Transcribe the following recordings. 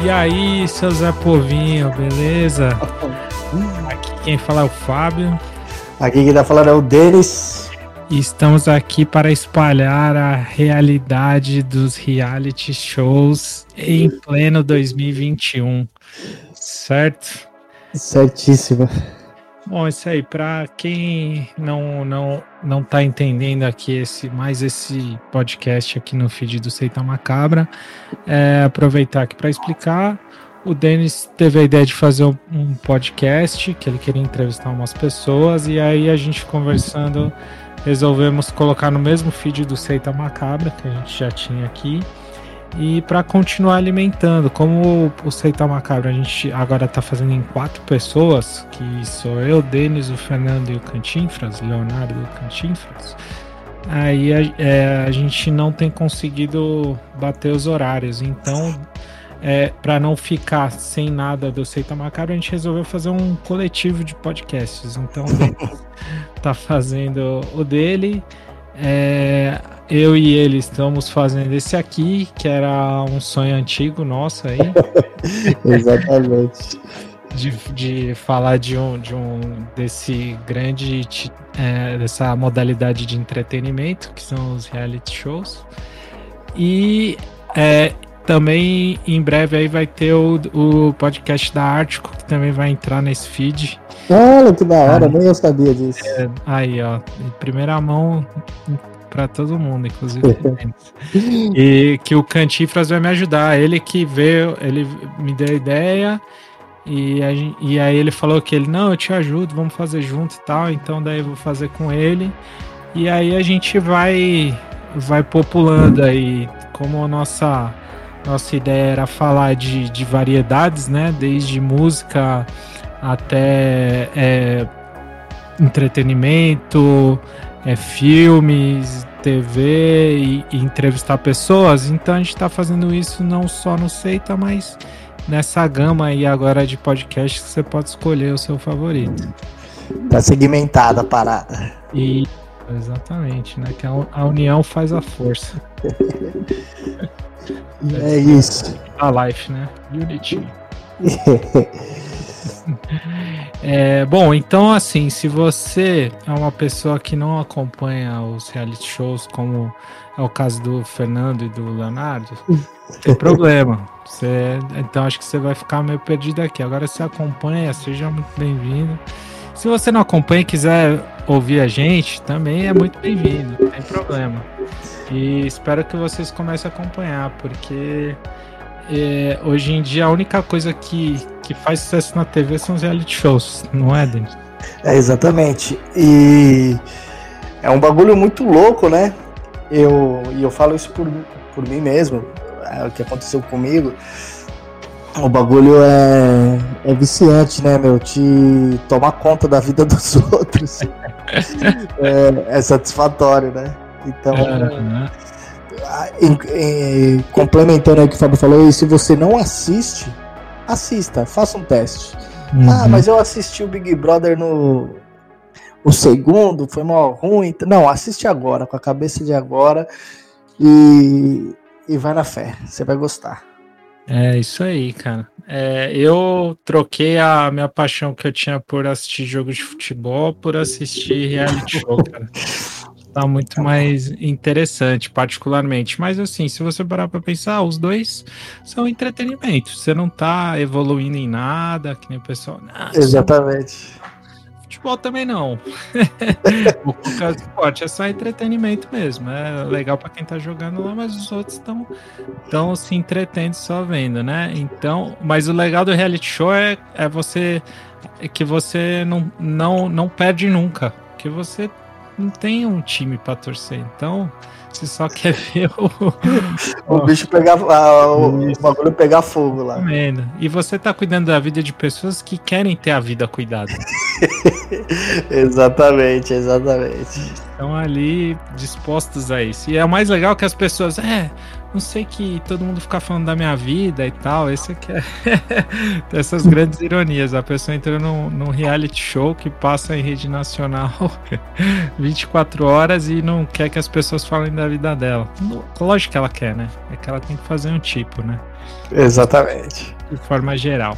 E aí, seu Zé Povinho, beleza? Aqui quem fala é o Fábio. Aqui quem tá falando é o Denis. Estamos aqui para espalhar a realidade dos reality shows em pleno 2021. Certo? Certíssimo. Bom, isso aí, para quem não não não tá entendendo aqui esse mais esse podcast aqui no feed do Seita Macabra, é, aproveitar aqui para explicar. O Denis teve a ideia de fazer um podcast que ele queria entrevistar umas pessoas e aí a gente conversando resolvemos colocar no mesmo feed do Seita Macabra que a gente já tinha aqui e para continuar alimentando, como o Seita Macabro a gente agora está fazendo em quatro pessoas, que sou eu, Denis, o Fernando e o Cantinfras, Leonardo e o Cantinfras, aí a, é, a gente não tem conseguido bater os horários. Então, é, para não ficar sem nada do Seita Macabro, a gente resolveu fazer um coletivo de podcasts. Então, tá fazendo o dele. É, eu e ele estamos fazendo esse aqui, que era um sonho antigo nosso aí. Exatamente. De, de falar de um, de um desse grande é, dessa modalidade de entretenimento que são os reality shows e é, também em breve aí vai ter o, o podcast da Ártico que também vai entrar nesse feed Olha que da hora, ah, nem eu sabia disso. É, aí, ó, em primeira mão para todo mundo, inclusive. e que o Cantifras vai me ajudar. Ele que veio, ele me deu a ideia. E, a, e aí ele falou que ele, não, eu te ajudo, vamos fazer junto e tal. Então daí eu vou fazer com ele. E aí a gente vai vai populando aí. Como a nossa, nossa ideia era falar de, de variedades, né? Desde música até é, entretenimento, é, filmes, TV e, e, entrevistar pessoas. Então a gente está fazendo isso não só no Seita, mas nessa gama aí agora de podcast que você pode escolher o seu favorito. Tá segmentada a parada. E exatamente, né? Que a, a união faz a força. é isso. A life, né? Unity. É, bom, então assim, se você é uma pessoa que não acompanha os reality shows, como é o caso do Fernando e do Leonardo, tem problema. Você, então acho que você vai ficar meio perdido aqui. Agora se acompanha, seja muito bem-vindo. Se você não acompanha e quiser ouvir a gente, também é muito bem-vindo, não tem problema. E espero que vocês comecem a acompanhar, porque é, hoje em dia a única coisa que, que faz sucesso na TV são os reality shows, não é, Denis? É, exatamente. E é um bagulho muito louco, né? Eu, e eu falo isso por, por mim mesmo, é o que aconteceu comigo. O bagulho é, é viciante, né, meu? Te tomar conta da vida dos outros. é, é satisfatório, né? Então. Uhum em, em, complementando o que o Fábio falou, e se você não assiste, assista, faça um teste. Uhum. Ah, mas eu assisti o Big Brother no o segundo, foi mal ruim. Não, assiste agora, com a cabeça de agora e, e vai na fé, você vai gostar. É isso aí, cara. É, eu troquei a minha paixão que eu tinha por assistir jogos de futebol por assistir reality show, cara. tá muito tá mais interessante, particularmente. Mas assim, se você parar para pensar, os dois são entretenimento. Você não tá evoluindo em nada, que nem o pessoal. Exatamente. Futebol também não. o qualquer esporte é só entretenimento mesmo. É legal para quem tá jogando lá, mas os outros estão tão se entretendo só vendo, né? Então, mas o legal do reality show é, é você é que você não, não, não perde nunca. Que você não tem um time para torcer. Então, você só quer ver o. o bicho pegar. o, o bagulho pegar fogo lá. E você tá cuidando da vida de pessoas que querem ter a vida cuidada. exatamente, exatamente. Estão ali dispostos a isso. E é o mais legal que as pessoas. É, não sei que todo mundo fica falando da minha vida e tal. Esse aqui é essas grandes ironias. A pessoa entra num, num, reality show que passa em rede nacional 24 horas e não quer que as pessoas falem da vida dela. Lógico que ela quer, né? É que ela tem que fazer um tipo, né? Exatamente. De forma geral.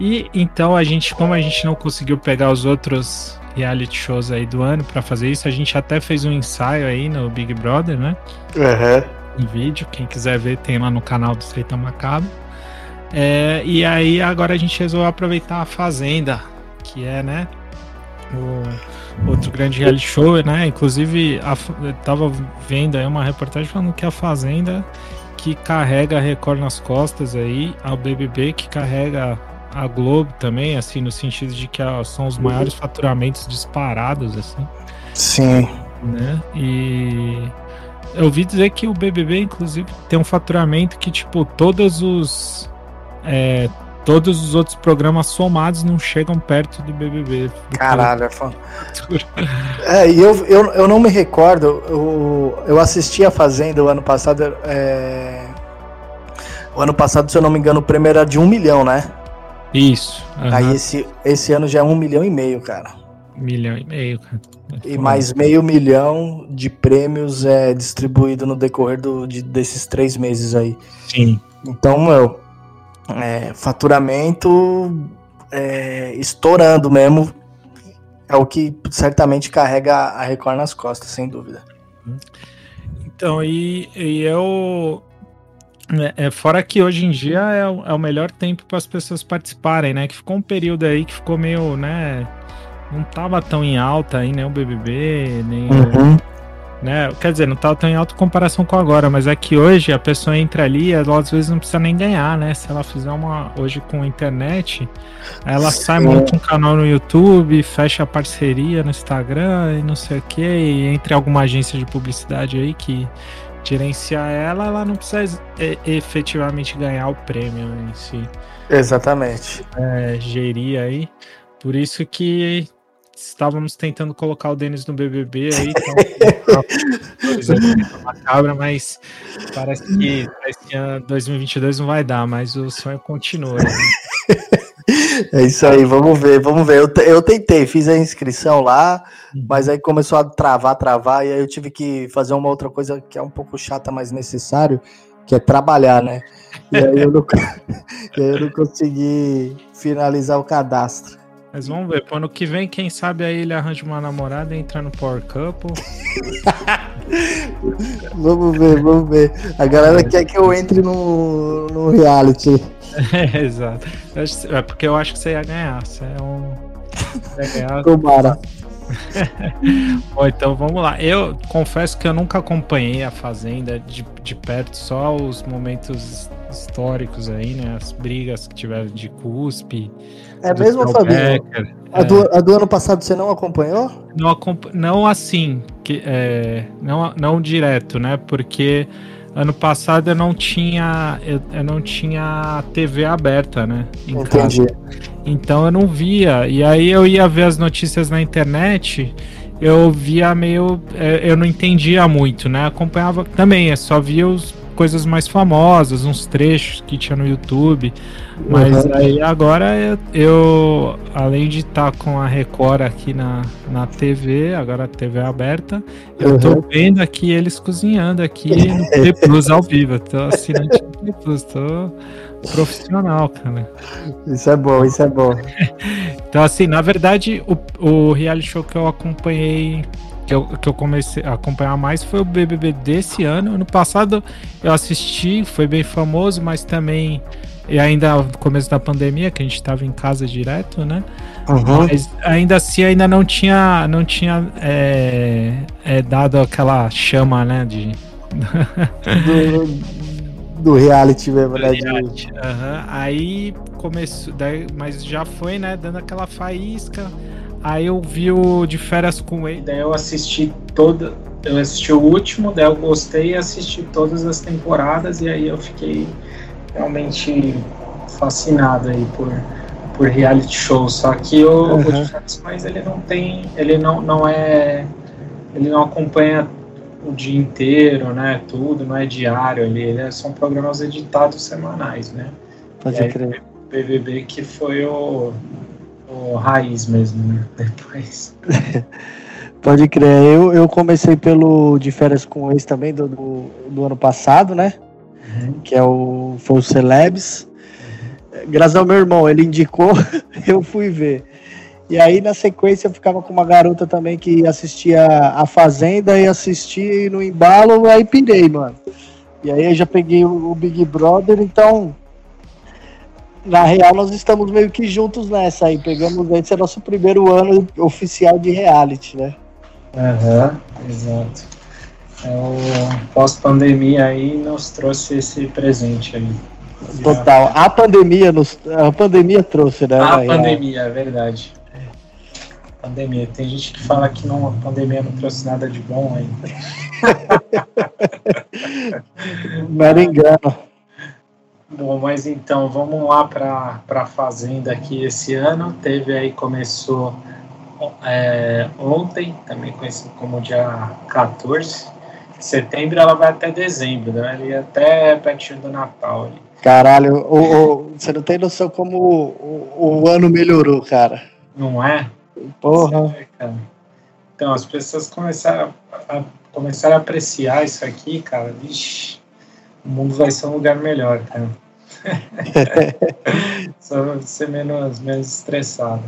E então a gente, como a gente não conseguiu pegar os outros reality shows aí do ano para fazer isso, a gente até fez um ensaio aí no Big Brother, né? Uhum. Em vídeo, quem quiser ver tem lá no canal do Seita Macabro. É, e aí agora a gente resolveu aproveitar a Fazenda, que é, né? O outro grande reality show, né? Inclusive, a, eu tava vendo aí uma reportagem falando que a Fazenda que carrega a Record nas costas aí, ao BBB que carrega a Globo também, assim, no sentido de que são os maiores faturamentos disparados, assim. Sim. Né? E eu ouvi dizer que o BBB, inclusive, tem um faturamento que, tipo, todos os. É, todos os outros programas somados não chegam perto do BBB. Caralho, é fã. É, e eu, eu, eu não me recordo, eu, eu assisti a Fazenda o ano passado. É... O ano passado, se eu não me engano, o prêmio era de um milhão, né? Isso. Uhum. Aí esse, esse ano já é um milhão e meio, cara. Milhão e meio, cara. E mais meio milhão de prêmios é distribuído no decorrer do, de, desses três meses aí. Sim. Então, meu, é, faturamento é, estourando mesmo. É o que certamente carrega a Record nas costas, sem dúvida. Então, e, e eu é, é, fora que hoje em dia é o, é o melhor tempo para as pessoas participarem, né? Que ficou um período aí que ficou meio, né? Não tava tão em alta aí, nem o BBB, nem. Uhum. Né? Quer dizer, não tava tão em alta em comparação com agora, mas é que hoje a pessoa entra ali, ela às vezes não precisa nem ganhar, né? Se ela fizer uma. Hoje com a internet, ela Sim. sai, monta um canal no YouTube, fecha a parceria no Instagram e não sei o que, e entre alguma agência de publicidade aí que gerenciar ela, ela não precisa efetivamente ganhar o prêmio em si. Exatamente. É, gerir aí. Por isso que estávamos tentando colocar o Denis no BBB aí, então, uma cabra, mas parece que esse ano 2022 não vai dar, mas o sonho continua. Né? É isso aí, vamos ver, vamos ver. Eu, eu tentei, fiz a inscrição lá, uhum. mas aí começou a travar, travar, e aí eu tive que fazer uma outra coisa que é um pouco chata, mas necessário, que é trabalhar, né? E aí eu não, aí eu não consegui finalizar o cadastro. Mas vamos ver, pro ano que vem, quem sabe aí ele arranja uma namorada e entra no Power Couple. vamos ver, vamos ver. A galera é. quer que eu entre no, no reality. É, exato. É porque eu acho que você ia ganhar. Você é um. Você ia ganhar. Tomara. Bom, então vamos lá. Eu confesso que eu nunca acompanhei a Fazenda de, de perto, só os momentos históricos aí, né? As brigas que tiveram de cuspe. É mesmo, Fabinho? A, é. do, a do ano passado você não acompanhou? Não, não assim, que, é, não, não direto, né? Porque Ano passado eu não tinha eu, eu não tinha TV aberta, né? Entendi. Casa. Então eu não via. E aí eu ia ver as notícias na internet, eu via meio. É, eu não entendia muito, né? Acompanhava também, eu só via os coisas mais famosas, uns trechos que tinha no YouTube. Mas uhum. aí agora eu, eu, além de estar tá com a Record aqui na, na TV, agora a TV é aberta, eu uhum. tô vendo aqui eles cozinhando aqui no T Plus ao vivo. Eu tô assinante do T Plus, tô profissional, cara. Isso é bom, isso é bom. então, assim, na verdade, o, o reality show que eu acompanhei que eu, que eu comecei a acompanhar mais foi o BBB desse ano. Ano passado eu assisti, foi bem famoso, mas também e ainda no começo da pandemia, que a gente estava em casa direto, né? Uhum. Mas ainda assim ainda não tinha, não tinha é, é, dado aquela chama, né? De... do, do reality mesmo, né? Reality. Uhum. Aí começou, daí, mas já foi, né? Dando aquela faísca. Aí eu vi o de férias com ele. Daí eu assisti toda. Eu assisti o último, daí eu gostei e assisti todas as temporadas, e aí eu fiquei realmente fascinado aí por, por reality show. Só que o, uhum. o de férias com ele não tem. Ele não, não é. Ele não acompanha o dia inteiro, né? Tudo, não é diário ali. Ele é, são programas editados semanais, né? Pode e crer. Aí, BBB que foi o o raiz mesmo, né? Depois. Pode crer. Eu, eu comecei pelo de férias com ex também do, do, do ano passado, né? Uhum. Que é o, foi o Celebs. Graças ao meu irmão, ele indicou, eu fui ver. E aí, na sequência, eu ficava com uma garota também que assistia A Fazenda e assistia no embalo, aí pirei, mano. E aí eu já peguei o Big Brother, então na real, nós estamos meio que juntos nessa aí. Pegamos, esse é nosso primeiro ano oficial de reality, né? Aham, uhum, exato. É o pós-pandemia aí nos trouxe esse presente aí. Total. A pandemia nos, a pandemia trouxe, né? A pandemia, é verdade. Pandemia. Tem gente que fala que não, a pandemia não trouxe nada de bom aí. não era engano. Bom, mas então vamos lá para a Fazenda aqui esse ano. Teve aí, começou é, ontem, também conhecido como dia 14 de setembro, ela vai até dezembro, né? Ali até pertinho do Natal. Ali. Caralho, o, o, você não tem noção como o, o, ano melhorou, cara. Não é? Porra. É, então, as pessoas começaram a, começaram a apreciar isso aqui, cara. Vixe, o mundo vai ser um lugar melhor, cara. Só ser menos, menos estressado.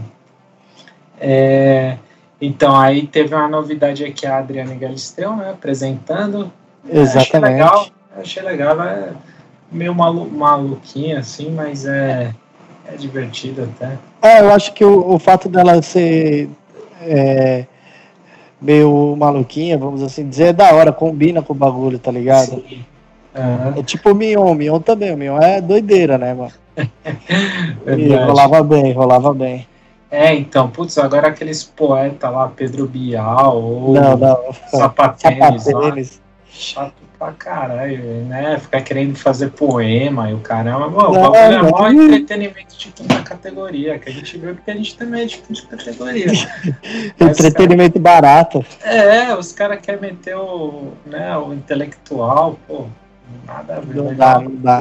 É, então, aí teve uma novidade aqui, a Adriana Galisteu, né, apresentando. Exatamente. Achei legal, achei legal, é meio malu, maluquinha, assim, mas é, é divertido até. É, eu acho que o, o fato dela ser é, meio maluquinha, vamos assim dizer, é da hora, combina com o bagulho, tá ligado? Sim. Uhum. É tipo o Mion, o Mion também, o Mion é doideira, né, mano? e rolava bem, rolava bem. É, então, putz, agora aqueles poetas lá, Pedro Bial ou não, não. Sapatênis, Sapatênis. chato pra caralho, né? Ficar querendo fazer poema e o caramba. Bom, não, o bagulho é maior entretenimento de quinta categoria, que a gente vê porque a gente também é de quinta categoria. entretenimento cara... barato. É, os caras querem meter o, né, o intelectual, pô. Nada a ver. Não dá, não dá.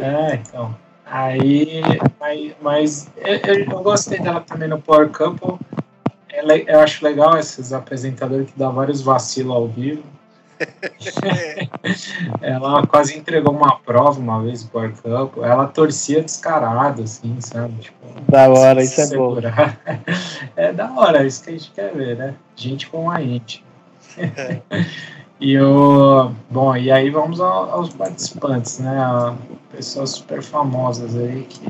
É, então. Aí, mas, mas eu, eu, gostei dela também no Power Couple. Ela, eu acho legal esses apresentadores que dão vários vacilos ao vivo. ela quase entregou uma prova uma vez no Power Couple. Ela torcia descarado, assim, sabe? Tipo, da hora, isso é bom. É da hora, isso que a gente quer ver, né? Gente com a gente. É. E o. Bom, e aí vamos aos participantes, né? Pessoas super famosas aí que.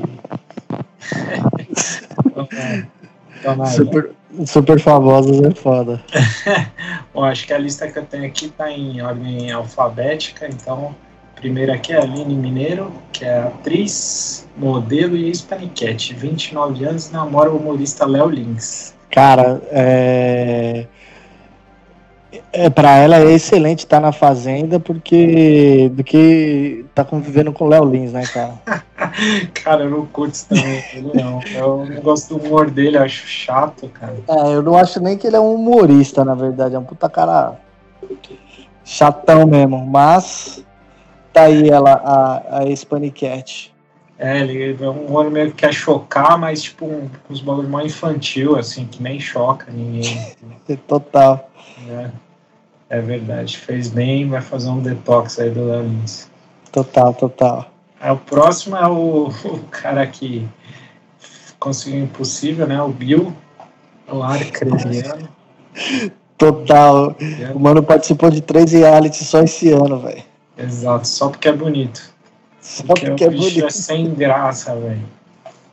super, super famosas é foda. Bom, acho que a lista que eu tenho aqui tá em ordem alfabética, então. Primeiro aqui é a Aline Mineiro, que é atriz, modelo e ex-paniquete. 29 anos, namora o humorista Léo Lins. Cara, é é, para ela é excelente estar tá na fazenda porque do que tá convivendo com o Léo Lins, né, cara? cara, eu não curto isso também, não. Eu não gosto do humor dele, acho chato, cara. É, eu não acho nem que ele é um humorista, na verdade, é um puta cara chatão mesmo, mas tá aí ela, a, a Spanicat. É, ele é um humor meio que quer chocar, mas tipo um, uns bagulho mais infantil, assim, que nem choca ninguém. Total. É. É verdade, fez bem, vai fazer um detox aí do Léo Lins. Total, total. Aí, o próximo é o, o, cara que conseguiu o impossível, né? O Bill, o arcrediano. Total. O mano participou de três realities só esse ano, velho. Exato, só porque é bonito. Só porque, porque é, bonito. é sem graça, velho.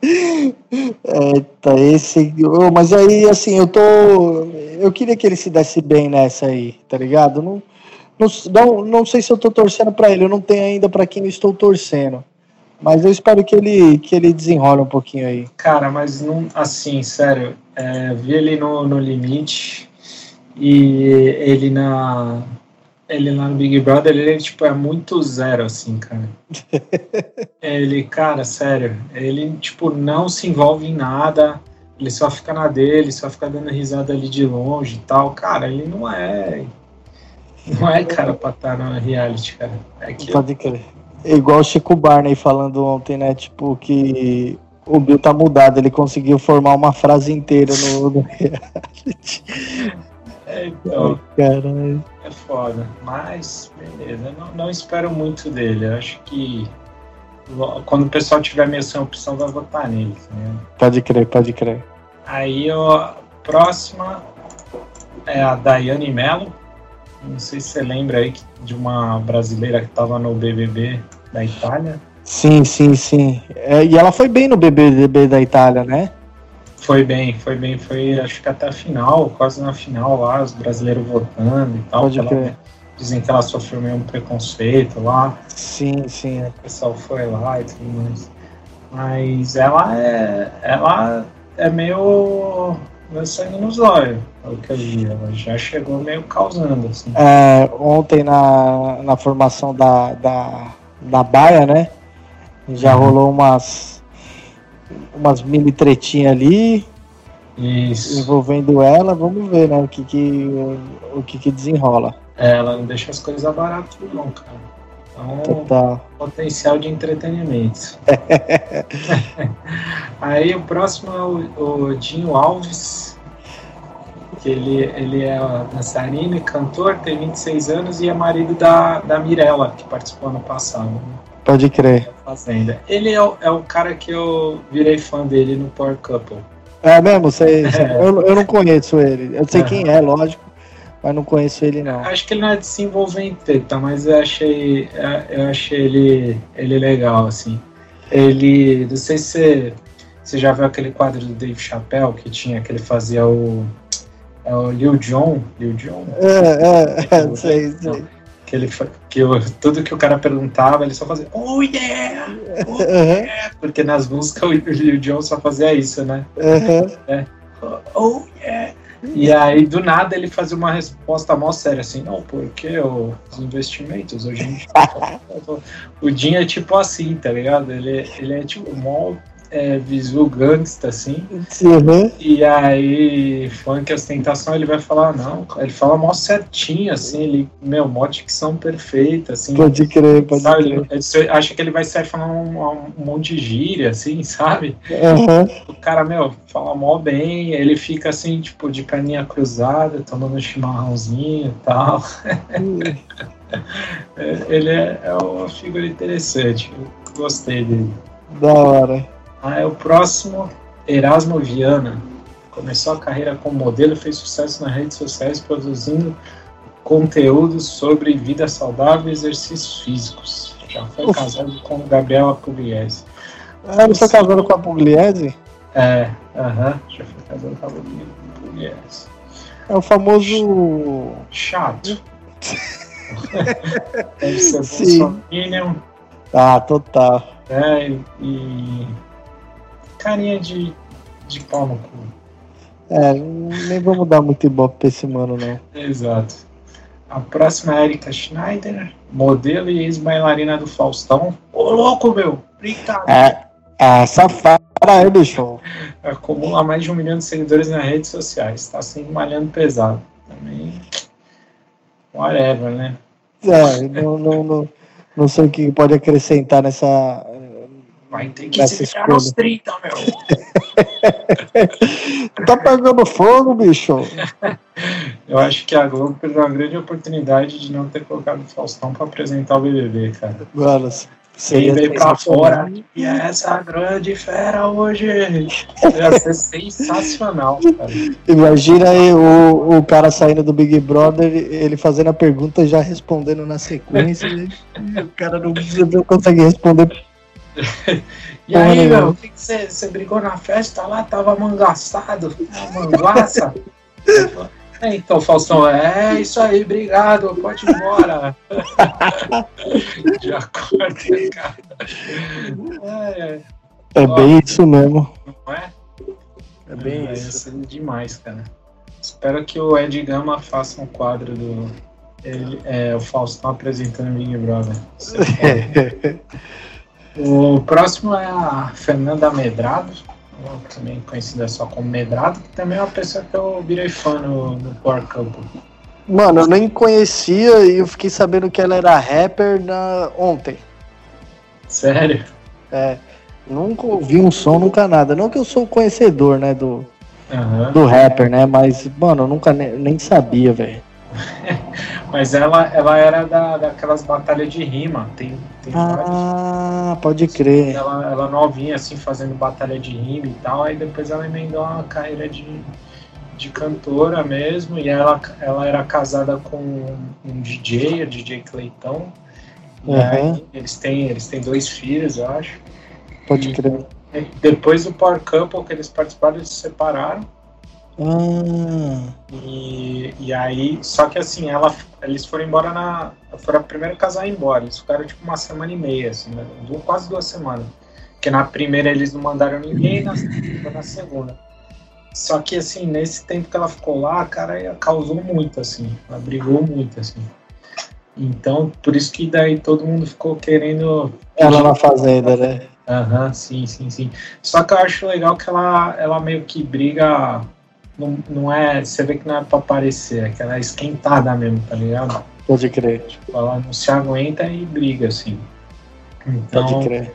Eita, esse. Mas aí, assim, eu tô. Eu queria que ele se desse bem nessa aí, tá ligado? Não, não, não sei se eu tô torcendo para ele, eu não tenho ainda para quem eu estou torcendo. Mas eu espero que ele, que ele desenrole um pouquinho aí. Cara, mas não, assim, sério, é, vi ele no, no limite e ele na, ele lá no Big Brother, ele tipo, é muito zero, assim, cara. ele, cara, sério, ele, tipo, não se envolve em nada, ele só fica na dele, só fica dando risada ali de longe e tal. Cara, ele não é. Não é cara pra estar na reality, cara. É que... Pode crer. É igual o Chico Barney falando ontem, né? Tipo, que o Bill tá mudado, ele conseguiu formar uma frase inteira no, no reality. É, então, Caralho. é foda. Mas, beleza, não, não espero muito dele. Eu acho que quando o pessoal tiver meio sem opção, vai votar nele. Né? Pode crer, pode crer. Aí, a próxima é a Daiane Mello. Não sei se você lembra aí de uma brasileira que estava no BBB da Itália. Sim, sim, sim. É, e ela foi bem no BBB da Itália, né? Foi bem, foi bem, foi acho que até a final, quase na final lá, os brasileiros votando e tal. Pode crer. Dizem que ela sofreu meio um preconceito lá. Sim, sim. O pessoal foi lá e tudo mais. Mas ela é. Ela é meio. meu sangue nos olhos, é o que eu vi. Ela já chegou meio causando, assim. É, ontem na, na formação da, da, da Baia, né? Já uhum. rolou umas umas mini tretinhas ali. Isso. Envolvendo ela, vamos ver, né? O que que, o, que, que desenrola. É, ela não deixa as coisas baratas, não, cara. Então, Total. potencial de entretenimento. Aí o próximo é o, o Dinho Alves, que ele, ele é dançarino e cantor, tem 26 anos e é marido da, da Mirella, que participou ano passado. Né? Pode crer. Fazenda. Ele é o, é o cara que eu virei fã dele no Power Couple. É mesmo? É. Eu, eu não conheço ele. Eu sei é. quem é, lógico, mas não conheço ele não. Acho que ele não é treta, mas eu achei, é, eu achei ele, ele legal, assim. Ele, não sei se você, você já viu aquele quadro do Dave Chappelle que tinha, que ele fazia o, é o Lil Jon, Lil Jon? É, é, é sei, sei que ele que eu, tudo que o cara perguntava, ele só fazia Oh yeah! Oh, yeah! Porque nas músicas o Lil Jon só fazia isso, né? Uhum. É. Oh yeah! E aí, do nada, ele fazia uma resposta mó séria, assim, não, porque os investimentos hoje em dia. o Jim é tipo assim, tá ligado? Ele, ele é tipo mó é, visual gangsta, assim. Uhum. E aí, funk ostentação, ele vai falar, não, ele fala mó certinho, assim, ele, meu, mó dicção perfeita, assim. Pode crer, pode sabe? crer. Ele, acha que ele vai sair falando um, um, monte de gíria, assim, sabe? Uhum. O cara, meu, fala mó bem, ele fica assim, tipo, de perninha cruzada, tomando um chimarrãozinho e tal. Uhum. ele é, é uma figura interessante, gostei dele. Da hora. Ah, é o próximo, Erasmo Viana. Começou a carreira como modelo, fez sucesso nas redes sociais produzindo conteúdos sobre vida saudável e exercícios físicos. Já foi casado com Gabriela Pugliese. Ah, ele foi casado com a Pugliese? É, aham, uh -huh, já foi casado com a Pugliese. É o famoso. Chato. Deve ser Sim. Ah, total. É, e carinha de, de pau no cu. É, nem vamos dar muito ibope pra esse mano, não. Exato. A próxima é Erika Schneider, modelo e ex-bailarina do Faustão. Ô, louco, meu! Brincadeira! É, é safada aí, bicho. Acumula mais de um milhão de seguidores nas redes sociais. Tá sempre malhando pesado. Também. Whatever, né? É, não, não, não, não sei o que pode acrescentar nessa, Vai ter que se virar nos 30, meu. tá pegando fogo, bicho. Eu acho que a Globo perdeu uma grande oportunidade de não ter colocado o Faustão pra apresentar o BBB, cara. Mano, Ele veio pra fora. E é essa grande fera hoje. Ia ser sensacional, cara. Imagina aí o, o cara saindo do Big Brother, ele fazendo a pergunta já respondendo na sequência. o cara não, não consegue responder e aí, meu, o que você brigou na festa lá? Tava mangaçado, manguaça. É, então, Faustão, é isso aí, obrigado, pode ir embora. De acordo, cara. É, é bem isso mesmo. Não é? É bem é, isso. É demais, cara. Espero que o Ed Gama faça um quadro do. Ele, é, o Faustão apresentando Big Brother. O próximo é a Fernanda Medrado, também conhecida só como Medrado, que também é uma pessoa que eu virei fã no, no Power Couple. Mano, eu nem conhecia e eu fiquei sabendo que ela era rapper na... ontem. Sério? É. Nunca ouvi um som, nunca nada. Não que eu sou conhecedor, né, do, uhum. do rapper, né? Mas, mano, eu nunca nem, nem sabia, velho. Mas ela, ela era da, daquelas batalhas de rima. Tem, tem ah, vários. pode crer. Ela, ela novinha, assim, fazendo batalha de rima e tal. Aí depois ela emendou uma carreira de, de cantora mesmo. E ela, ela era casada com um DJ, a DJ Cleitão. E uhum. aí eles têm, eles têm dois filhos, eu acho. Pode crer. depois do Power Couple que eles participaram, eles se separaram. Ah. E, e aí, só que assim, ela, eles foram embora na. Foram a primeira casal embora. Eles ficaram tipo uma semana e meia, assim, né? quase duas semanas. Porque na primeira eles não mandaram ninguém, na, na segunda. Só que assim, nesse tempo que ela ficou lá, cara, ela causou muito, assim. Ela brigou muito, assim. Então, por isso que daí todo mundo ficou querendo. Ela na fazenda, né? Aham, uhum, sim, sim, sim. Só que eu acho legal que ela, ela meio que briga não, não é. Você vê que não é pra aparecer, é que ela é esquentada mesmo, tá ligado? Pode crer. Tipo, ela não se aguenta e briga, assim. Então, Pode crer.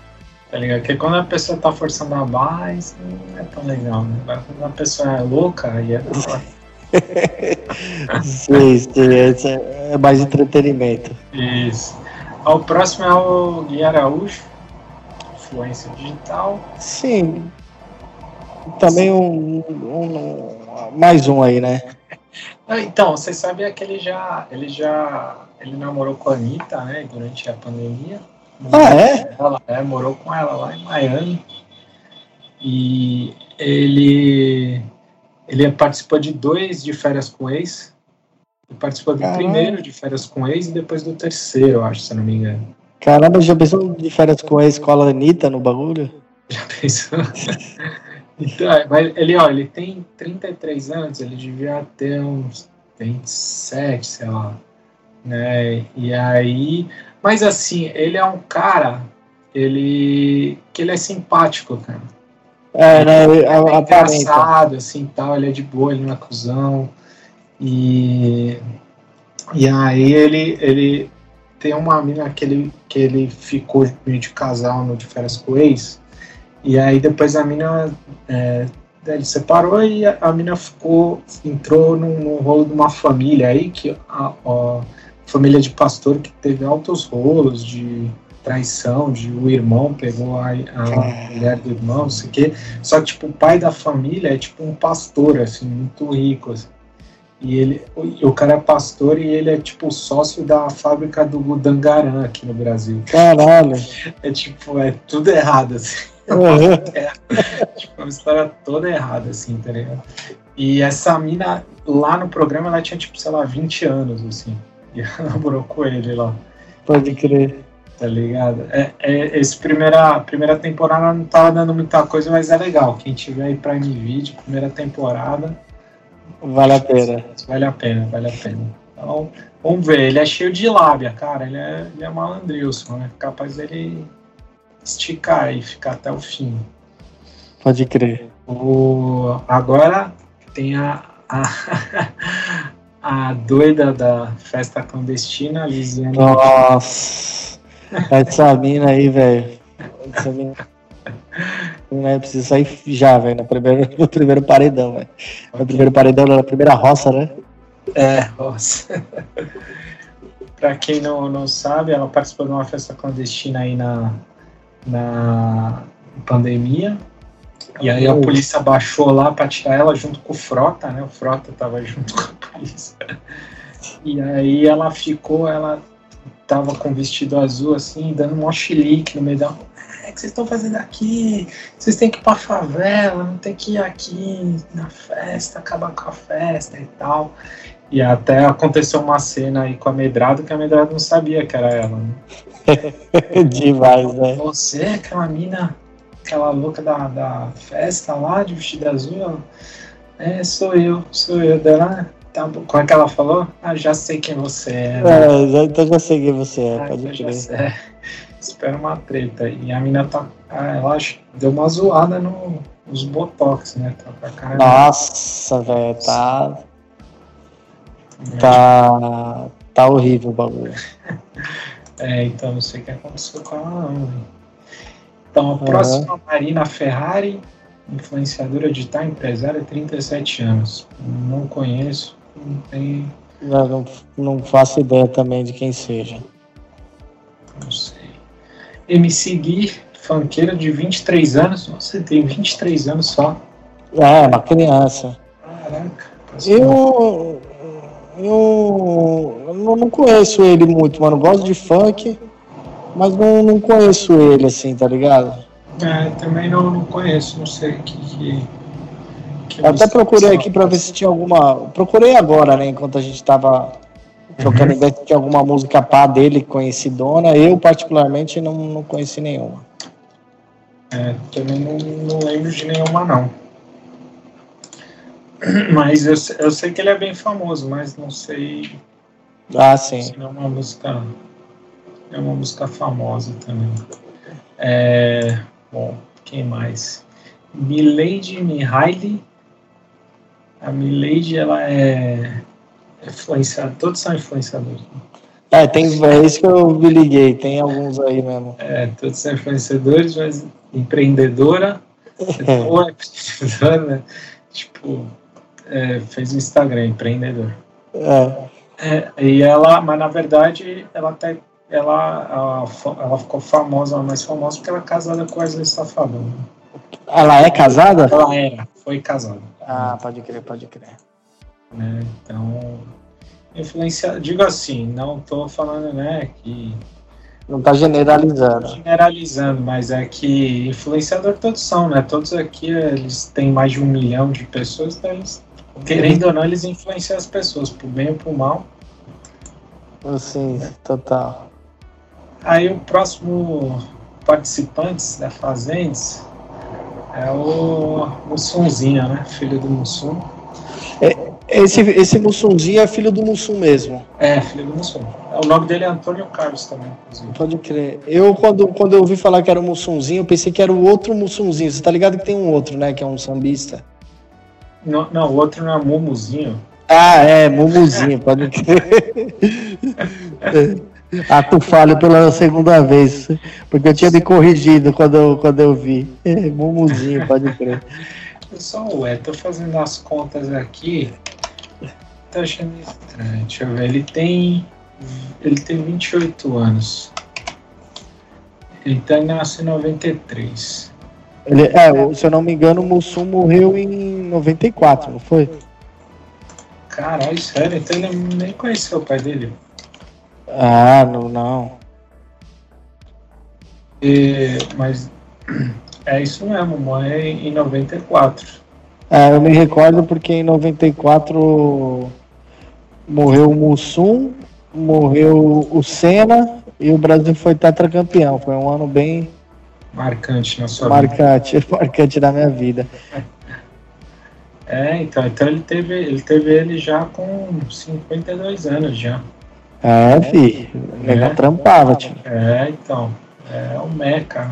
Tá ligado? Porque quando a pessoa tá forçando a barra, isso não é tão legal, né? Agora quando a pessoa é louca, aí é. sim, sim, é, é mais entretenimento. Isso. O próximo é o Gui Araújo, influência digital. Sim. Também um, um, mais um aí, né? Então, você sabia que ele já, ele já, ele namorou com a Anitta, né, durante a pandemia. Ah, é? Ela, é, morou com ela lá em Miami. E ele, ele participou de dois de férias com ex. Ele participou do Caramba. primeiro de férias com ex e depois do terceiro, eu acho, se não me engano. Caramba, já pensou de férias com ex com a Anitta no bagulho? Já pensou? Então, é, ele, ó, ele tem 33 anos, ele devia ter uns 27, sei lá. Né? E aí. Mas assim, ele é um cara. Ele. que ele é simpático, cara. É, né? Ele é, é engraçado, assim tal, ele é de boa, ele não é cuzão. E. E aí ele, ele tem uma mina que ele, que ele ficou meio de casal no de férias com o ex e aí depois a mina é, ele separou e a, a mina ficou, entrou num, num, rolo de uma família aí, que a, a, família de pastor que teve altos rolos de traição, de o irmão pegou a, a mulher do irmão, não sei o quê. Só que tipo, o pai da família é tipo um pastor, assim, muito rico. Assim. E ele, o, o cara é pastor e ele é tipo sócio da fábrica do Dangarã aqui no Brasil. Caralho! É tipo, é tudo errado, assim. É, tipo, uma história toda errada, assim, tá ligado? E essa mina, lá no programa, ela tinha, tipo, sei lá, 20 anos, assim. E ela namorou com ele lá. Pode crer. Tá ligado? É, é, esse primeira, primeira temporada não tava dando muita coisa, mas é legal. Quem tiver aí pra MVide, primeira temporada. Vale a pena. Vale a pena, vale a pena. Então, vamos ver. Ele é cheio de lábia, cara. Ele é, ele é malandrilson, né? Capaz dele esticar e ficar até o fim. Pode crer. O, agora tem a, a, a doida da festa clandestina, Lisiane. Nossa! Essa mina aí, velho. Essa mina. Não precisa sair já, velho, no primeiro, no primeiro paredão, velho. No primeiro paredão, na primeira roça, né? É, roça. pra quem não, não sabe, ela participou de uma festa clandestina aí na, na pandemia. E aí a polícia baixou lá para tirar ela junto com o Frota, né? O Frota tava junto com a polícia. E aí ela ficou, ela tava com vestido azul assim, dando um chilique no meio da. É, o que vocês estão fazendo aqui? Vocês têm que ir pra favela, não tem que ir aqui na festa, acabar com a festa e tal. E até aconteceu uma cena aí com a Medrado que a Medrado não sabia que era ela, né? Demais, né? Você, aquela mina, aquela louca da, da festa lá, de vestido azul, é, sou eu, sou eu. Dela, tá, como é que ela falou? Ah, já sei quem você é. Né? É, já, então já sei quem você é, ah, pode crer. É. Espera uma treta. E a mina tá. Ah, ela deu uma zoada no, nos botox, né? Tá Nossa, velho, tá. Tá. Tá horrível o bagulho. É, então não sei o que aconteceu com ela não. Então a próxima, Marina Ferrari, influenciadora digital empresária, 37 anos. Não conheço, não tem. Não, não, não faço ideia também de quem seja. Não sei. MC Gui, fanqueira de 23 anos. Você tem 23 anos só. É, uma criança. Caraca. Eu, eu, eu não conheço ele muito, mano. Gosto de funk, mas não, não conheço ele assim, tá ligado? É, também não, não conheço, não sei que. que, que até procurei aqui pra ver se tinha alguma. Procurei agora, né, enquanto a gente tava trocando uhum. ideia se tinha alguma música pá dele conhecidona. Eu, particularmente, não, não conheci nenhuma. É, também não, não lembro de nenhuma, não. Mas eu, eu sei que ele é bem famoso, mas não sei. Ah, sim. Se é uma música. É uma música famosa também. É, bom, quem mais? Milady Mihaly. A Milady, ela é influenciadora. Todos são influenciadores. É, tem, é isso que eu me liguei, tem alguns aí mesmo. É, todos são influenciadores, mas empreendedora. ou é empreendedora, né? Tipo, é, fez o Instagram, empreendedor. É. é. E ela, mas na verdade, ela até ela, ela, ela ficou famosa, mais famosa porque ela é casada com Wesley Safadão. Né? Ela é casada? Ela era, foi casada. Ah, pode crer, pode crer. Né, então, influencia, digo assim, não estou falando, né, que não está generalizando. Generalizando, mas é que influenciador todos são, né? Todos aqui eles têm mais de um milhão de pessoas, então eles Querendo ou não, eles influenciam as pessoas, por bem ou por mal. Sim, total. Aí o próximo participante da Fazendes é o Mussunzinho, né? Filho do Mussum. É, esse, esse Mussunzinho é filho do Mussum mesmo. É, filho do Mussum. O nome dele é Antônio Carlos também, inclusive. Pode crer. Eu, quando, quando eu ouvi falar que era o Mussunzinho, eu pensei que era o outro Mussunzinho. Você tá ligado que tem um outro, né? Que é um sambista. Não, não, o outro não é Mumuzinho. Ah, é, Mumuzinho, pode crer. Ah, tu falha pela segunda vez, porque eu tinha me corrigido quando eu, quando eu vi. É, Mumuzinho, pode crer. Pessoal, ué, tô fazendo as contas aqui. Tô achando estranho. Deixa eu ver, ele tem. Ele tem 28 anos. Ele tá nasceu em 93. Ele, é, se eu não me engano, o Mussum morreu em 94, não foi? Caralho, sério? Então ele nem conheceu o pai dele? Ah, não, não. E, mas é isso mesmo, morreu em 94. É, eu me recordo porque em 94 morreu o Mussum, morreu o Senna e o Brasil foi tetracampeão. Foi um ano bem Marcante na sua marcante, vida. Marcante na minha vida. É, então, então ele teve, ele teve ele já com 52 anos já. É, fi. O é. trampava, tio. É, então. É o Meca.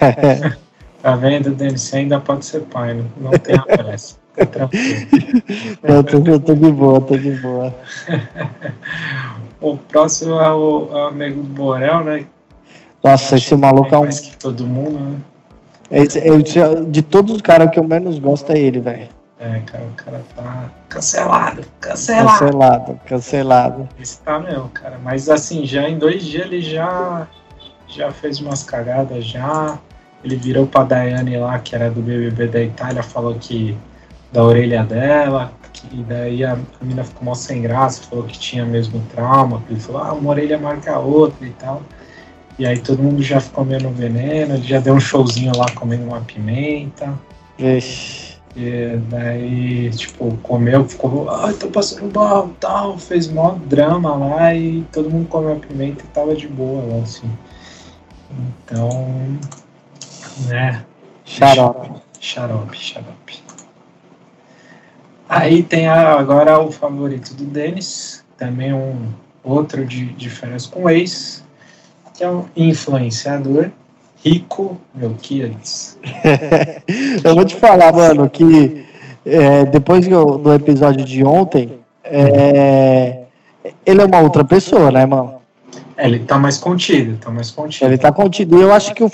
tá vendo, Denis? Você ainda pode ser pai, não, não tem a pressa. Tranquilo. Eu tô, eu tô de boa, tô de boa. o próximo é o, é o Nego Borel, né? Nossa, esse maluco é um. que todo mundo, né? Esse, eu, de todos os caras que eu menos gosto é ele, velho. É, cara, o cara tá cancelado, cancelado. Cancelado, cancelado. Esse tá mesmo, cara. Mas assim, já em dois dias ele já, já fez umas cagadas, já. Ele virou pra Daiane lá, que era do BBB da Itália, falou que da orelha dela, que daí a, a menina ficou mal sem graça, falou que tinha mesmo trauma, ele falou, ah, uma orelha marca a outra e tal. E aí todo mundo já ficou comendo veneno, ele já deu um showzinho lá comendo uma pimenta. Vixe. E daí, tipo, comeu, ficou, ai, tô passando mal, tal, fez mó drama lá e todo mundo comeu a pimenta e tava de boa lá, assim. Então, né? Xarope. Xarope, xarope. Aí tem a, agora o favorito do Denis, também um outro de, de férias com ex, que é um influenciador rico Melquiades. eu vou te falar, mano, que é, depois do episódio de ontem, é, ele é uma outra pessoa, né, mano? É, ele tá mais contido, tá mais contido. Ele tá contido. E eu acho que o,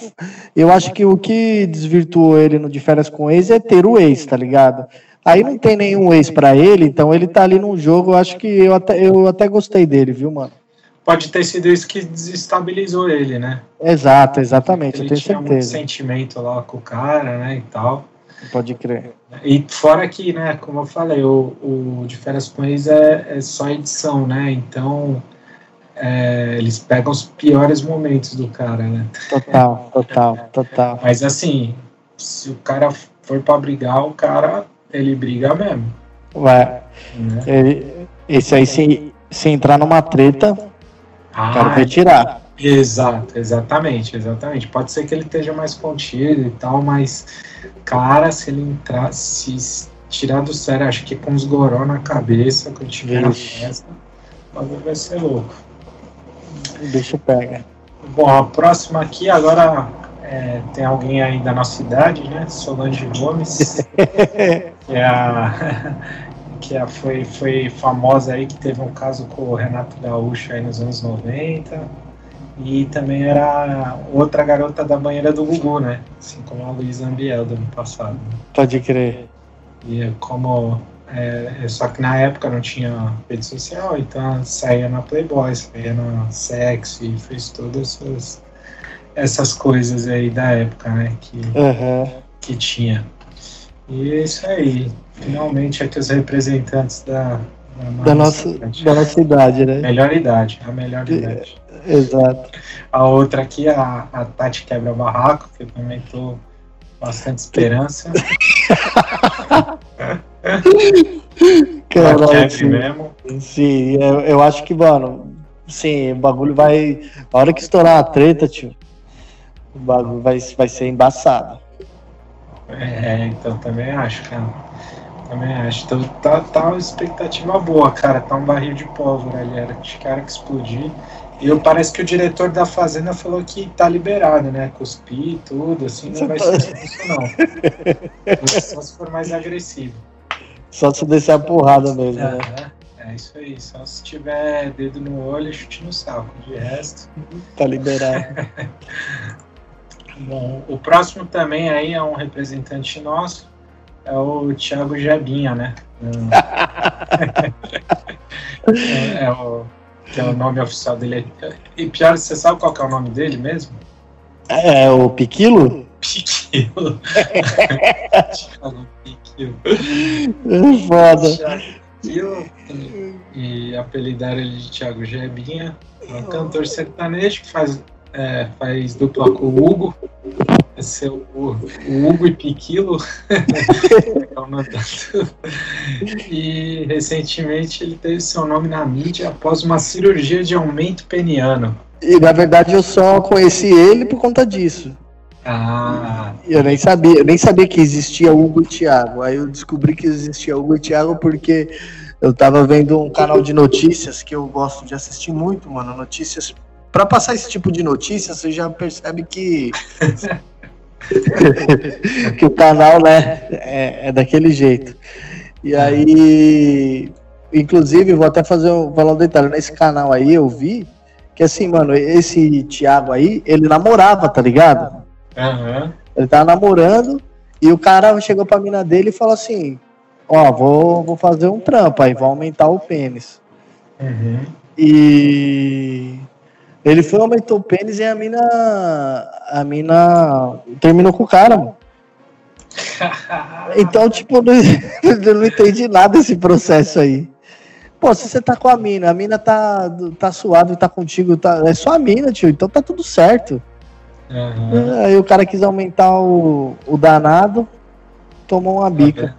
eu acho que o que desvirtuou ele no de férias com ex é ter o ex, tá ligado? Aí não tem nenhum ex para ele, então ele tá ali num jogo, eu acho que eu até, eu até gostei dele, viu, mano? Pode ter sido isso que desestabilizou ele, né? Exato, exatamente, ele eu tenho tinha certeza. muito sentimento lá com o cara, né, e tal. Pode crer. E fora que, né, como eu falei, o, o de férias com ex é, é só edição, né? Então é, eles pegam os piores momentos do cara, né? Total, total, total. Mas assim, se o cara for para brigar, o cara ele briga mesmo. Vai. Né? Ele, esse aí, se, se entrar numa treta, Ah, vai tirar. exato, exatamente, exatamente. Pode ser que ele esteja mais contido e tal, mas, cara, se ele entrar, se tirar do sério, acho que com os goró na cabeça, quando tiver na festa, o bagulho vai ser louco. O bicho pega. Bom, a próxima aqui agora é, tem alguém aí da nossa idade, né? Solange Gomes, que é a, que é, foi, foi famosa aí, que teve um caso com o Renato Gaúcho aí nos anos 90. E também era outra garota da banheira do Gugu, né? Assim como a Luísa Ambiel do ano passado. Pode crer. E como. É, é só que na época não tinha rede social, então saía na Playboy, saía na Sex e fez todas essas, essas coisas aí da época, né? Que, Aham. que tinha. E é isso aí. Finalmente aqui os representantes da, Da nossa, idade. da nossa idade, né? melhor idade, a melhor idade. Exato. A outra aqui, a, a Tati Quebra Barraco, que eu também tô bastante esperança. Caralho, quebre sim. mesmo. Sim, eu, eu acho que, mano, sim, o bagulho vai. A hora que estourar a treta, tio, o bagulho vai, vai ser embaçado. É, então também acho, cara. Também acho. Então tá, tá uma expectativa boa, cara. Tá um barril de pólvora ali. Era de cara que explodir. E parece que o diretor da Fazenda falou que tá liberado, né? Cuspir e tudo, assim, não vai ser isso, não. Só se for mais agressivo. Só se descer a porrada mesmo, né? É, é isso aí. Só se tiver dedo no olho e chute no saco. De resto. Tá liberado. Bom, o próximo também aí é um representante nosso, é o Thiago Jebinha, né? é, é o, é o nome oficial dele. E pior, você sabe qual que é o nome dele mesmo? É, o Piquilo? Piquilo. Thiago Piquilo. É Foda. Thiago Piquilo. E, apelidaram ele de Thiago Jebinha. É um cantor sertanejo que faz, é, faz dupla com o Hugo. Esse é o, o Hugo e Piquilo. É e recentemente ele teve seu nome na mídia após uma cirurgia de aumento peniano. E na verdade eu só conheci ele por conta disso. Ah, Eu nem sabia, eu nem sabia que existia Hugo e Thiago. Aí eu descobri que existia Hugo e Thiago porque eu tava vendo um canal de notícias que eu gosto de assistir muito, mano. Notícias. Pra passar esse tipo de notícias, você já percebe que. que o canal, né, é, é daquele jeito. E aí. Inclusive, vou até fazer um, falar um detalhe. Nesse canal aí eu vi que assim, mano, esse Thiago aí, ele namorava, tá ligado? aham. Ele tava namorando e o cara chegou pra mina dele e falou assim: Ó, vou, vou fazer um trampo aí, vou aumentar o pênis. Uhum. E ele foi, aumentou o pênis e a mina. A mina terminou com o cara, mano. Então, tipo, eu não, eu não entendi nada desse processo aí. Pô, se você tá com a mina, a mina tá, tá suave, tá contigo, tá, é só a mina, tio, então tá tudo certo. Aham. Aí o cara quis aumentar o, o danado, tomou uma bica.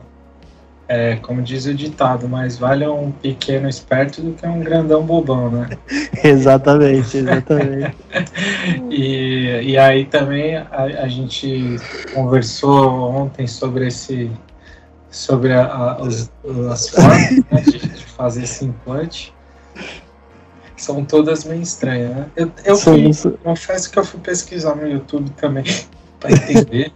É, como diz o ditado, mais vale um pequeno esperto do que um grandão bobão, né? exatamente, exatamente. E, e aí também a, a gente conversou ontem sobre esse sobre a, a- os- as formas né, de, de fazer esse implante. São todas meio estranhas, né? Eu, eu fui, confesso que eu fui pesquisar no YouTube também para entender.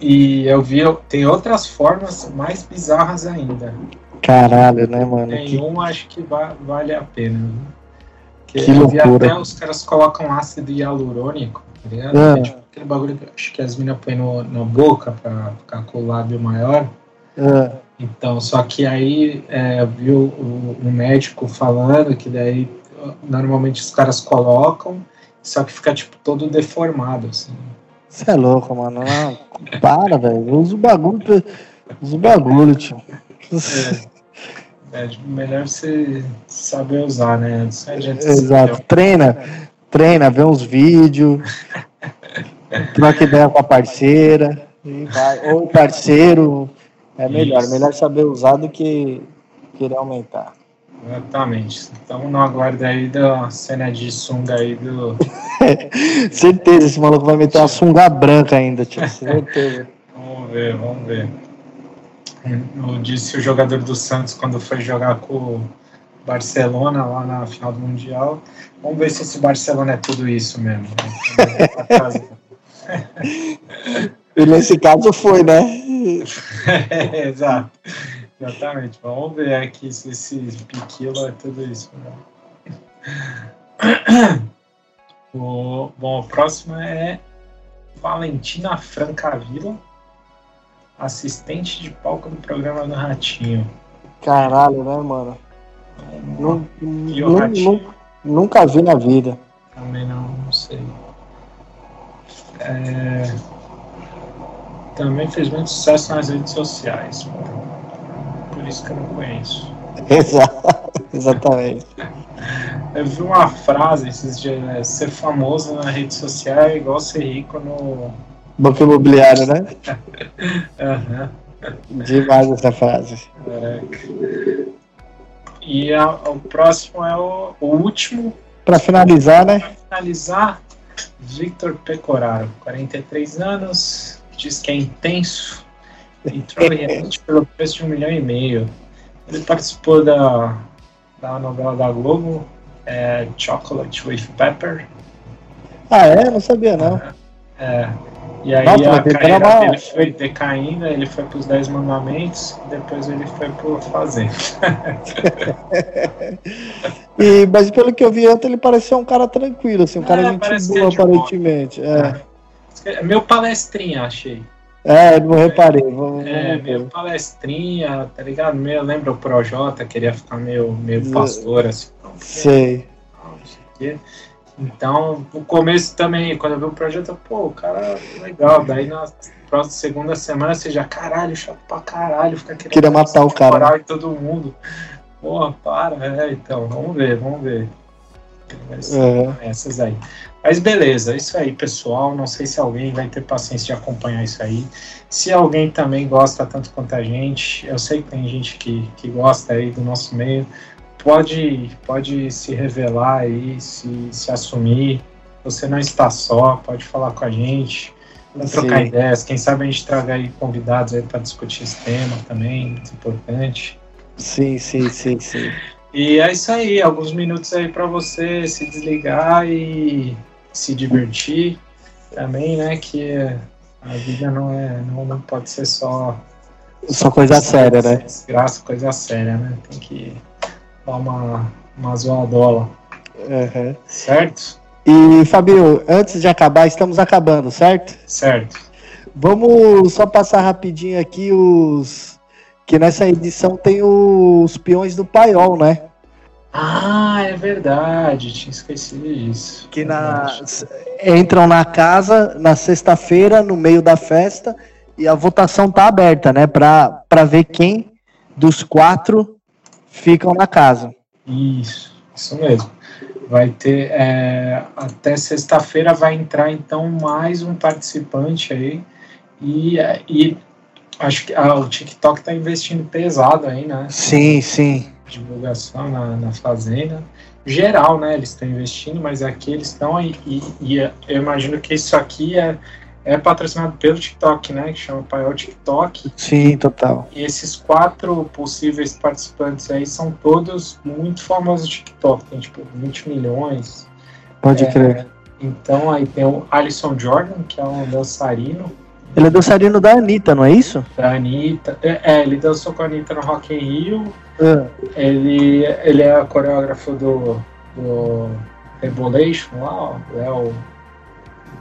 E eu vi, tem outras formas mais bizarras ainda. Caralho, né, mano? Tem Que, um, acho que va- vale a pena. né? Que, que loucura. até os caras colocam ácido hialurônico, tá ligado? É. É tipo aquele bagulho que acho que as minas põem na boca pra ficar com o lábio maior. É. Então, só que aí é, viu o, o, médico falando que daí normalmente os caras colocam, só que fica tipo todo deformado, assim. Você é louco, mano. Não, para, velho. Usa o bagulho. Usa o bagulho, tio. É, é tipo, melhor você saber usar, né? Exato. Treina. Treina, vê uns vídeos. troca ideia com a parceira. Ou parceiro. É melhor. Isso. Melhor saber usar do que querer aumentar. Exatamente. Estamos no aguardo aí da cena de sunga aí do. certeza, esse maluco vai meter uma sunga branca ainda, tio. Certeza. vamos ver, vamos ver. Eu disse o jogador do Santos quando foi jogar com o Barcelona lá na final do Mundial. Vamos ver se esse Barcelona é tudo isso mesmo. e nesse caso foi, né? é, exato. Exatamente. Vamos ver aqui se esse piquilo é tudo isso. O, bom, o próximo é Valentina Francavila, assistente de palco do programa do Ratinho. Caralho, né, mano? Nunca, nunca vi na vida. Também não, não sei. É... Também fez muito sucesso nas redes sociais. Por isso que eu não conheço. Exato, exatamente. Eu vi uma frase esses dias, né? Ser famoso na rede social é igual ser rico no. Banco imobiliário, né? uhum. Demais essa frase. Caraca. E a, o próximo é o, o último. Para finalizar, né? Para finalizar, Victor Pecoraro, 43 anos, diz que é intenso, entrou realmente pelo preço de um milhão e meio. Ele participou da, da novela da Globo, é, Chocolate with Pepper. Ah, é? Não sabia, não. É. E aí Nossa, a carreira uma... dele foi decaindo, ele foi para os Dez Mandamentos, depois ele foi para Fazenda. e, mas pelo que eu vi antes, ele parecia um cara tranquilo, assim, um cara é, gente boa, é aparentemente. É. é. Meu palestrinha, achei. É, não reparei. Vamos, é, vamos meio palestrinha, tá ligado? Meio, lembra o Projota, queria ficar meio, meio pastor, assim. Sei. Não o então, no começo também, quando eu vi o projeto, pô, o cara legal. Daí na próxima segunda semana você já, caralho, chato pra caralho, fica querendo Queria matar o cara. E todo mundo. Porra, para, é, então, vamos ver, vamos ver. Uhum. Essas aí. Mas beleza, isso aí, pessoal. Não sei se alguém vai ter paciência de acompanhar isso aí. Se alguém também gosta tanto quanto a gente, eu sei que tem gente que, que gosta aí do nosso meio pode, pode se revelar aí, se, se assumir. Você não está só, pode falar com a gente, vamos trocar ideias. Quem sabe a gente traga aí convidados aí para discutir esse tema também, muito importante. Sim, sim, sim, sim. E é isso aí, alguns minutos aí para você se desligar e se divertir também, né? Que a vida não é, não, não pode ser só só coisa séria, né? Desgraça, coisa séria, né? Tem que dar uma, uma zoadola. Uhum. Certo? E, Fabio, antes de acabar, estamos acabando, certo? Certo. Vamos só passar rapidinho aqui os. Que nessa edição tem os peões do paiol, né? Ah, é verdade, tinha esquecido disso. Que na... entram na casa na sexta-feira, no meio da festa, e a votação tá aberta, né? Para ver quem dos quatro ficam na casa. Isso, isso mesmo. Vai ter é, até sexta-feira vai entrar então mais um participante aí e, e acho que ah, o TikTok está investindo pesado aí, né? Sim, sim. Divulgação na, na fazenda geral, né? Eles estão investindo, mas aqui eles estão e, e, e eu imagino que isso aqui é é patrocinado pelo TikTok, né? Que chama Paiol TikTok. Sim, total. E esses quatro possíveis participantes aí são todos muito famosos no TikTok. Tem tipo 20 milhões. Pode é, crer. Então aí tem o Alisson Jordan, que é um dançarino. Ele é dançarino da Anitta, não é isso? Da Anitta. É, é ele dançou com a Anitta no Rock in Rio. É. Ele, ele é coreógrafo do, do Rebolation lá, ó, Léo.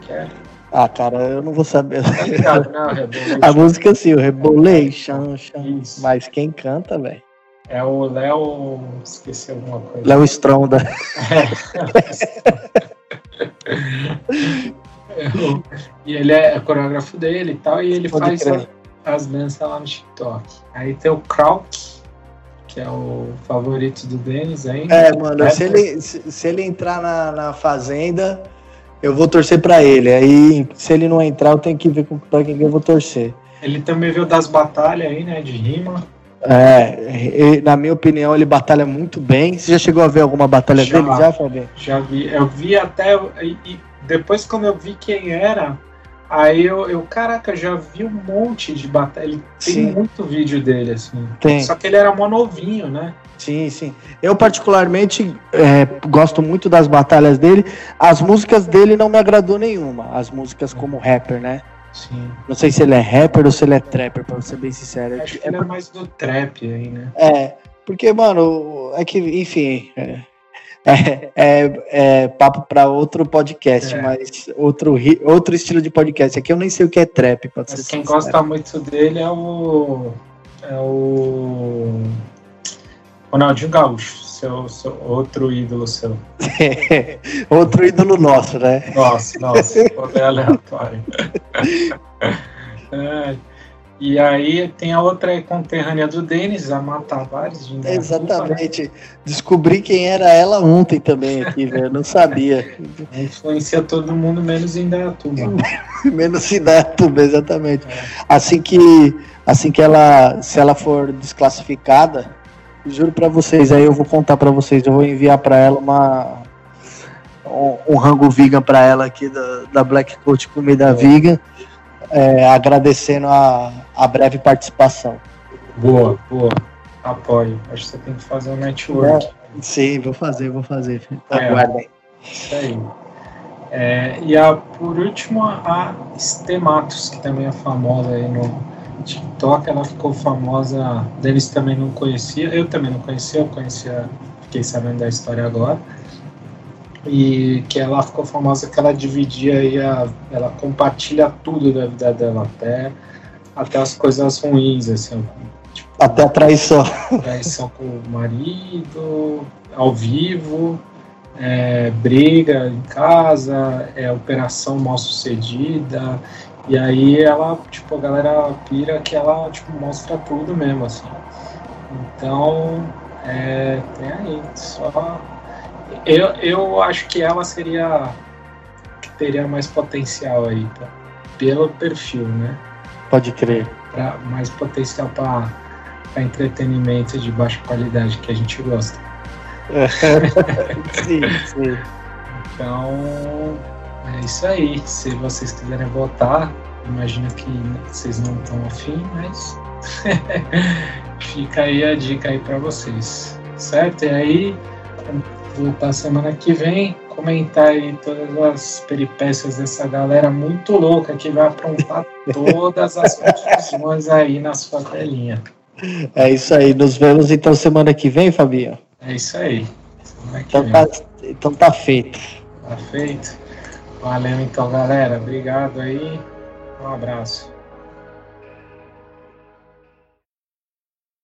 Que é? Ah, cara, eu não vou saber. Não, a música sim, o Rebolation. Isso. Mas quem canta, velho? É o Léo. Esqueci alguma coisa. Léo Stronda. É. e ele é coreógrafo dele e tal, e ele Pode faz as danças lá no TikTok. Aí tem o Krauk, que é o favorito do Denis aí. É, mano, se ele, se, se, ele entrar na, na Fazenda, eu vou torcer para ele. Aí, se ele não entrar, eu tenho que ver pra quem eu vou torcer. Ele também veio das batalhas aí, né, de rima. É, na minha opinião, ele batalha muito bem. Você já chegou a ver alguma batalha já, dele já, Fabinho? Já vi. Eu vi até. E depois, quando eu vi quem era, Aí eu, eu, caraca, já vi um monte de batalha. Ele tem sim. muito vídeo dele, assim. Tem. Só que ele era mó novinho, né? Sim, sim. Eu, particularmente, é, gosto muito das batalhas dele. As músicas dele não me agradou nenhuma. As músicas como rapper, né? Sim. Não sei se ele é rapper ou se ele é trapper, pra ser bem sincero. Acho que ele é mais do trap aí, né? É, porque, mano, é que, enfim. É é, é, é papo para outro podcast, é. mas outro, outro estilo de podcast. Aqui eu nem sei o que é trap. Pode ser quem sincero. gosta muito dele é o. É o. Ronaldinho Gaúcho, seu, seu outro ídolo seu. outro ídolo nosso, né? Nossa, nossa, é aleatório. é. E aí tem a outra conterrânea do Denis, a Mata Tavares. De Exatamente. Descobri quem era ela ontem também aqui, velho. Não sabia. Influencia todo mundo, menos Indaiatuba. menos Indaiatuba, exatamente. É. Assim que assim que ela, se ela for desclassificada, juro para vocês, aí eu vou contar para vocês, eu vou enviar para ela uma um, um rango vegan para ela aqui da, da Black Coat Comida é. Vegan é, agradecendo a, a breve participação. Boa, boa. Apoio. Acho que você tem que fazer um network. É, sim, vou fazer, vou fazer. É, Aguardem. Isso aí. É, e a, por último, a Stematos, que também é famosa aí no TikTok. Ela ficou famosa. Denis também não conhecia, eu também não conhecia, eu conhecia, fiquei sabendo da história agora e que ela ficou famosa que ela dividia aí a, ela compartilha tudo da vida dela até até as coisas ruins assim tipo, até a traição. traição com o marido ao vivo é, briga em casa é operação mal sucedida. E aí ela tipo a galera pira que ela tipo mostra tudo mesmo assim. Então é, tem aí só eu, eu acho que ela seria. que teria mais potencial aí, tá? pelo perfil, né? Pode crer. Pra, mais potencial para entretenimento de baixa qualidade que a gente gosta. sim, sim. Então, é isso aí. Se vocês quiserem votar, imagino que vocês não estão afim, mas fica aí a dica aí para vocês, certo? E aí, voltar semana que vem, comentar aí todas as peripécias dessa galera muito louca que vai aprontar todas as confusões aí na sua telinha. É isso aí. Nos vemos então semana que vem, Fabinho? É isso aí. Então tá, então tá feito. Tá feito. Valeu então, galera. Obrigado aí. Um abraço.